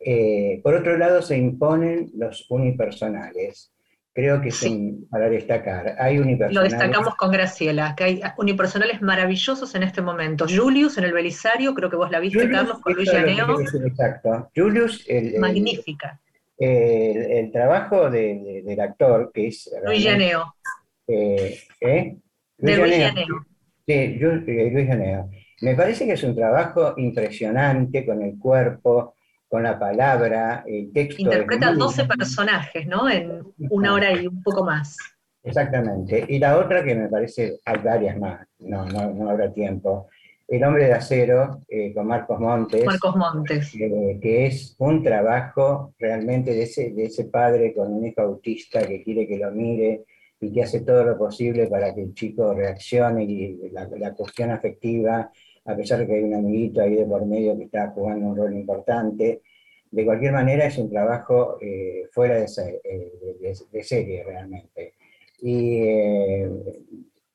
Eh, por otro lado, se imponen los unipersonales. Creo que es para destacar. Hay unipersonales. Lo destacamos con Graciela, que hay unipersonales maravillosos en este momento. Julius en el Belisario, creo que vos la viste, Carlos, con Luis Llaneo. Exacto. Julius. Magnífica. El, trabajo del actor, que es. Luis Llaneo. Eh, ¿eh? Luis de Luis Llaneo. Sí, eh, Luis Llaneo. Me parece que es un trabajo impresionante con el cuerpo, con la palabra, el texto. Interpreta 12 personajes, ¿no? En una hora y un poco más. Exactamente. Y la otra que me parece, hay varias más, no, no, no habrá tiempo. El hombre de acero, eh, con Marcos Montes. Marcos Montes. Eh, que es un trabajo realmente de ese, de ese padre con un hijo autista que quiere que lo mire y que hace todo lo posible para que el chico reaccione y la, la cuestión afectiva a pesar de que hay un amiguito ahí de por medio que está jugando un rol importante. De cualquier manera es un trabajo eh, fuera eh, de, serie realmente. Y eh,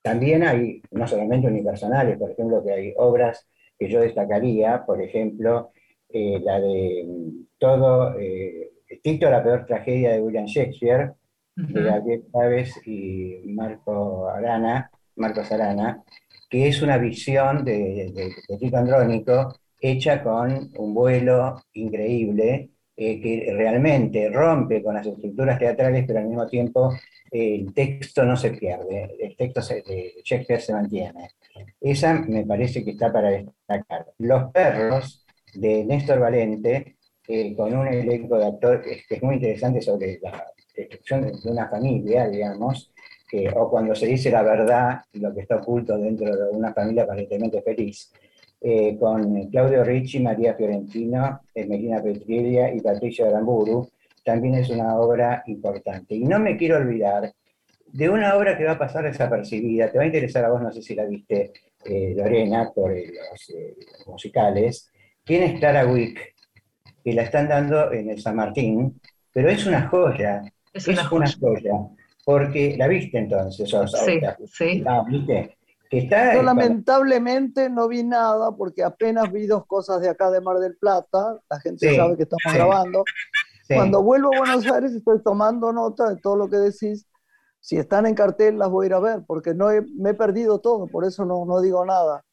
también hay, no solamente unipersonales, por ejemplo, que hay obras que yo destacaría, por ejemplo, la de mm, todo, Tito, la peor tragedia de William Shakespeare, de Gabriel Chávez y Marco Arana, Marcos Arana, que es una visión de, de, Tito Andrónico hecha con un vuelo increíble, eh, que realmente rompe con las estructuras teatrales, pero al mismo tiempo eh, el texto no se pierde, el texto de Shakespeare se mantiene. Esa me parece que está para destacar. Los perros de Néstor Valente, eh, con un elenco de actores que es muy interesante sobre la destrucción de una familia, digamos, o cuando se dice la verdad, lo que está oculto dentro de una familia aparentemente feliz, eh, con Claudio Ricci, María Fiorentino, Melina Petriglia y Patricia Aramburu, también es una obra importante. Y no me quiero olvidar de una obra que va a pasar desapercibida, te va a interesar a vos, no sé si la viste, eh, Lorena, por los eh, musicales, ¿Quién es Clara Wick? Que la están dando en el San Martín, pero es una joya. Es, una, joya porque la viste entonces. sí, sí. ¿viste? Yo lamentablemente no vi nada porque apenas vi dos cosas de acá de Mar del Plata, la gente sabe que estamos grabando. Cuando vuelvo a Buenos Aires estoy tomando nota de todo lo que decís. Si están en cartel las voy a ir a ver porque no me he perdido todo, por eso no, no digo nada.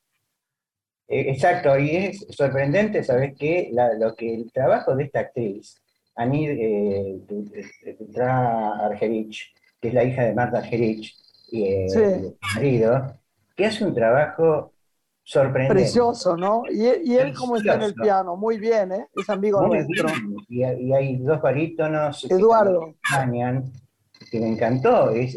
Eh, exacto, y es sorprendente, ¿sabes qué? lo que el trabajo de esta actriz, Anid eh, Argerich, que es la hija de Marta Gerich, y el marido, que hace un trabajo sorprendente. Precioso, ¿no? Y, él como está en el piano, muy bien, ¿eh? Es amigo nuestro. Y, hay dos barítonos. Eduardo. Que, me encantó, es,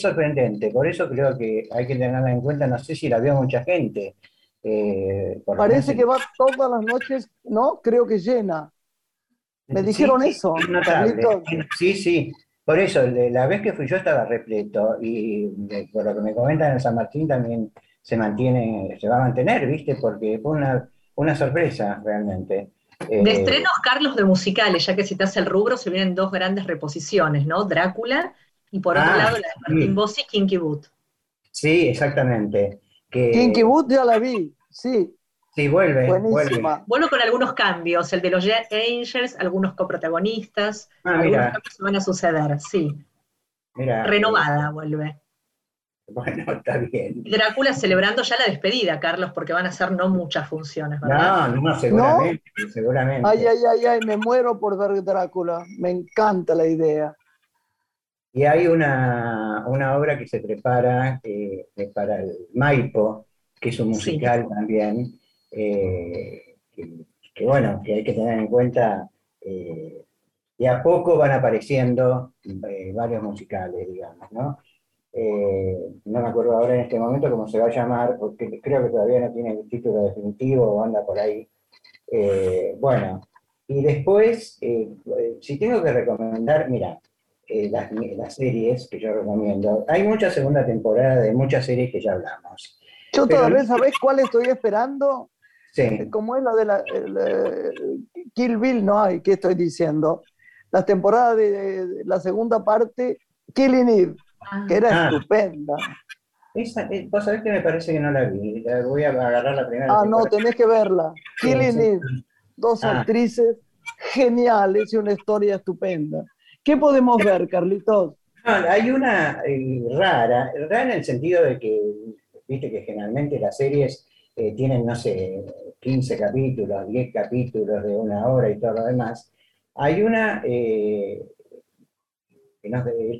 sorprendente, por eso creo que hay que tenerla en cuenta, no sé si la vio mucha gente. Eh, Parece que va todas las noches, ¿no? Creo que llena. Me dijeron eso. Sí, sí, por eso, la vez que fui yo estaba repleto y por lo que me comentan en San Martín también se mantiene, se va a mantener, ¿viste? Porque fue una, una sorpresa realmente. De eh, estrenos, Carlos, de musicales, ya que citas el rubro, se vienen dos grandes reposiciones, ¿no? Drácula y por otro ah, lado la de Martín Bossi, Kinky Boot. Sí, exactamente. Kinky Boot ya la vi, sí. Sí, vuelve. Buenísima. Vuelve. con algunos cambios, el de los Jet Angels, algunos coprotagonistas, ah, algunos cambios van a suceder, sí. Mira, Renovada vuelve. Bueno, está bien. Drácula celebrando ya la despedida, Carlos, porque van a ser no muchas funciones, ¿verdad? No, no, seguramente, seguramente. Ay, ay, ay, ay, me muero por ver Drácula. Me encanta la idea. Y hay una, obra que se prepara eh, para el Maipo, que es un musical también, eh, que, bueno, que hay que tener en cuenta. Eh, y a poco van apareciendo varios musicales, digamos, ¿no? Eh, no me acuerdo ahora en este momento cómo se va a llamar, porque creo que todavía no tiene el título definitivo o anda por ahí. Eh, bueno, y después, eh, si tengo que recomendar, mira, las, series que yo recomiendo, hay mucha segunda temporada de muchas series que ya hablamos. Yo todavía, ¿sabés cuál estoy esperando? Sí. Como es la de la, Kill Bill, no hay, ¿qué estoy diciendo? La temporada de, la segunda parte, Killing Eve que era ah. estupenda. Esa, eh, vos sabés que me parece que no la vi. voy a agarrar la primera. Ah, no, tenés que verla. Killing Dos ah. actrices geniales y una historia estupenda. ¿Qué podemos ver, Carlitos? hay una eh, rara, rara en el sentido de que, viste que generalmente las series eh, tienen, no sé, 15 capítulos, 10 capítulos de una hora y todo lo demás. Hay una, el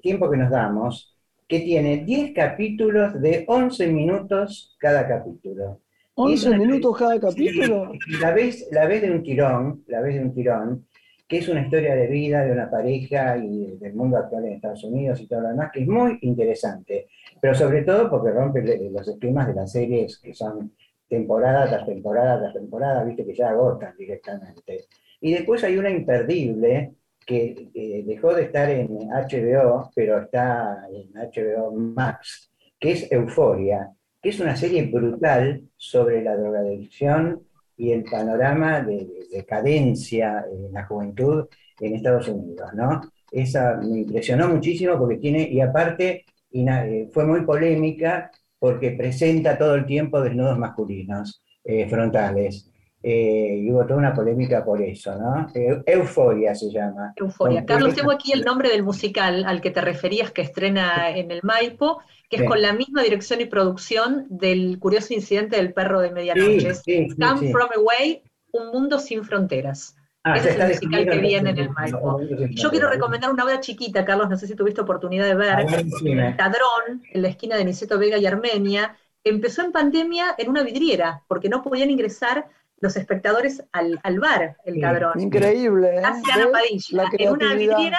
tiempo que nos damos que tiene 10 capítulos de 11 minutos cada capítulo. 11 minutos cada capítulo. La vez, la vez de un tirón, la vez de un tirón, que es una historia de vida de una pareja y del mundo actual en Estados Unidos y todo lo demás, que es muy interesante, pero sobre todo porque rompe los esquemas de las series que son temporada tras temporada tras temporada, viste que ya agotan directamente. Y después hay una imperdible, que eh, dejó de estar en HBO, pero está en HBO Max, que es Euforia, que es una serie brutal sobre la drogadicción y el panorama de, decadencia en la juventud en Estados Unidos, ¿no? Esa me impresionó muchísimo porque tiene, y aparte eh, fue muy polémica porque presenta todo el tiempo desnudos masculinos eh, frontales. Eh, y hubo toda una polémica por eso, ¿no? Euforia se llama. Euforia. Carlos, tengo aquí el nombre del musical al que te referías que estrena en el Maipo, que es con la misma dirección y producción del curioso incidente del perro de medianoche. Come From Away, Un Mundo Sin Fronteras. Ah, Ese es el musical que viene en el Maipo. Yo quiero recomendar una obra chiquita, Carlos, no sé si tuviste oportunidad de ver, ver Tadrón, en la esquina de Niceto Vega y Armenia. Empezó en pandemia en una vidriera, porque no podían ingresar los espectadores al, al bar, el cabrón. Increíble. ¿eh? Hace Ana Padilla. En una vidriera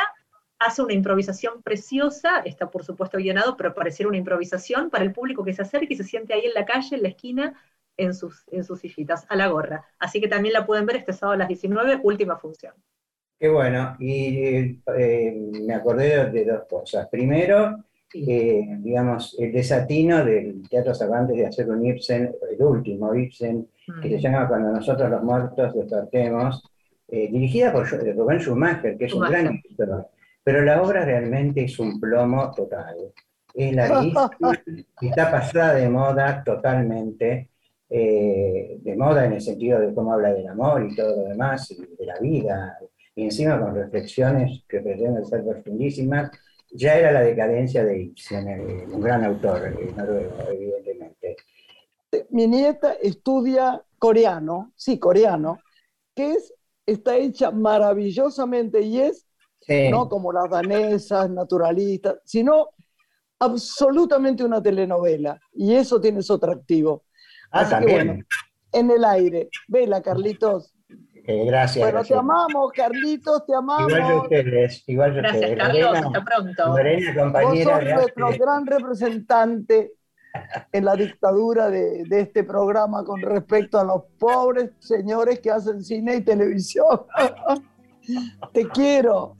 hace una improvisación preciosa, está por supuesto guionado, pero pareciera una improvisación para el público que se acerca y se siente ahí en la calle, en la esquina, en sus, en sus sillitas, a la gorra. Así que también la pueden ver este sábado a las 19, última función. Qué bueno, y eh, me acordé de dos cosas. Primero, eh, digamos, el desatino del Teatro Cervantes de hacer un Ibsen, el último Ibsen, que se llama Cuando nosotros los muertos despertemos, eh, dirigida por Rubén Schumacher, que es un gran escritor. Pero la obra realmente es un plomo total. Es larguísima, está pasada de moda totalmente, eh, de moda en el sentido de cómo habla del amor y todo lo demás, y de la vida, y encima con reflexiones que pretenden ser profundísimas. Ya era la decadencia de Ibsen, un gran autor noruego, evidentemente mi nieta estudia coreano, sí, coreano, que es, está hecha maravillosamente y es no como las danesas, naturalistas, sino absolutamente una telenovela. Y eso tiene su atractivo. Ah, Así Que, bueno, en el aire. Vela, Carlitos. Eh, gracias. Bueno, te amamos, Carlitos, te amamos. Igual que ustedes, igual Gracias, Carlos, hasta pronto. compañera. Vos sos nuestro gran representante en la dictadura de, este programa con respecto a los pobres señores que hacen cine y televisión. Te quiero.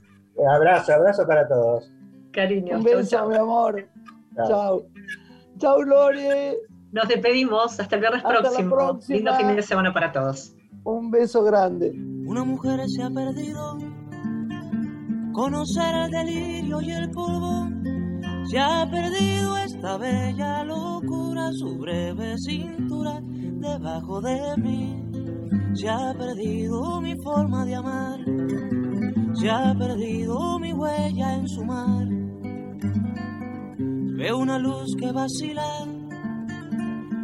Abrazo, abrazo para todos. Cariño. Un beso, mi amor. Chao. Chao, Lore. Nos despedimos. Hasta el viernes próximo. Lindo fin de semana para todos. Un beso grande. Una mujer se ha perdido. Conocer el delirio y el polvo. Se ha perdido esta bella locura, su breve cintura debajo de mí. Se ha perdido mi forma de amar. Se ha perdido mi huella en su mar. Veo una luz que vacila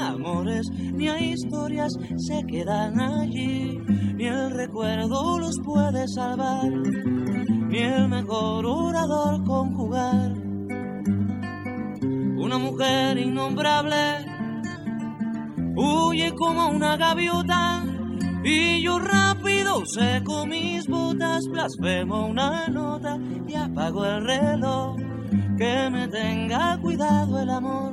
amores, ni a historias se quedan allí, ni el recuerdo los puede salvar, ni el mejor orador conjugar. Una mujer innombrable huye como una gaviota y yo rápido seco mis botas, blasfemo una nota y apago el reloj que me tenga cuidado el amor,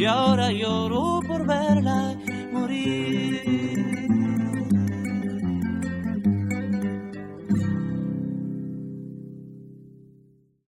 y ahora lloro por verla morir.